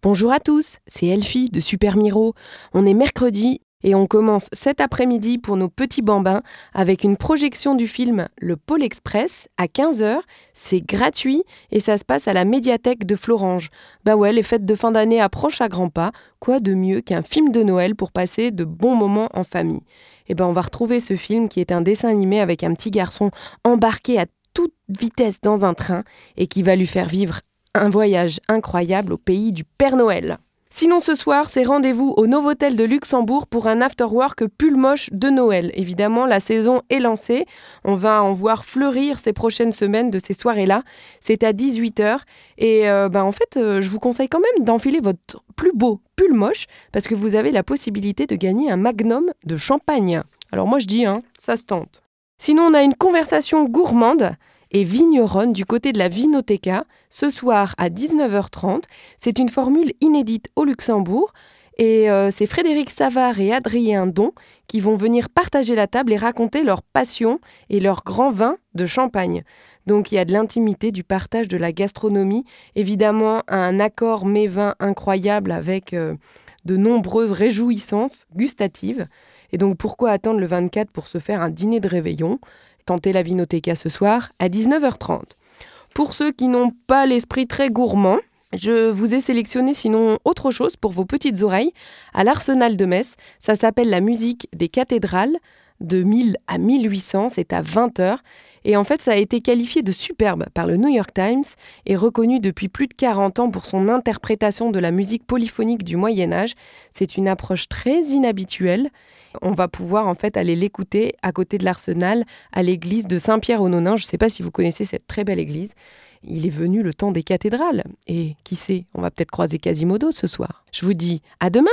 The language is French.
Bonjour à tous, c'est Elfie de Super Miro. On est mercredi et on commence cet après-midi pour nos petits bambins avec une projection du film Le Pôle Express à 15h. C'est gratuit et ça se passe à la médiathèque de Florange. Bah ouais, les fêtes de fin d'année approchent à grands pas. Quoi de mieux qu'un film de Noël pour passer de bons moments en famille? Eh ben on va retrouver ce film qui est un dessin animé avec un petit garçon embarqué à toute vitesse dans un train et qui va lui faire vivre un voyage incroyable au pays du Père Noël. Sinon ce soir, c'est rendez-vous au Novotel de Luxembourg pour un afterwork pull moche de Noël. Évidemment, la saison est lancée. On va en voir fleurir ces prochaines semaines de ces soirées-là. C'est à 18h. Et euh, ben, en fait, euh, je vous conseille quand même d'enfiler votre plus beau pull moche parce que vous avez la possibilité de gagner un magnum de champagne. Alors moi je dis, hein, ça se tente. Sinon, on a une conversation gourmande et vigneronne du côté de la Vinoteca ce soir à 19h30. C'est une formule inédite au Luxembourg. Et euh, c'est Frédéric Savard et Adrien Don qui vont venir partager la table et raconter leur passion et leur grand vin de champagne. Donc il y a de l'intimité, du partage de la gastronomie, évidemment un accord mets-vin incroyable avec euh, de nombreuses réjouissances gustatives. Et donc pourquoi attendre le 24 pour se faire un dîner de réveillon? Tentez la Vinoteca ce soir à 19h30. Pour ceux qui n'ont pas l'esprit très gourmand, je vous ai sélectionné sinon autre chose pour vos petites oreilles à l'Arsenal de Metz. Ça s'appelle la musique des cathédrales de 1000 à 1800, c'est à 20h. Et en fait, ça a été qualifié de superbe par le New York Times et reconnu depuis plus de 40 ans pour son interprétation de la musique polyphonique du Moyen Âge. C'est une approche très inhabituelle. On va pouvoir en fait aller l'écouter à côté de l'Arsenal, à l'église de Saint-Pierre-aux-Nonains. Je ne sais pas si vous connaissez cette très belle église. Il est venu le temps des cathédrales. Et qui sait, on va peut-être croiser Quasimodo ce soir. Je vous dis à demain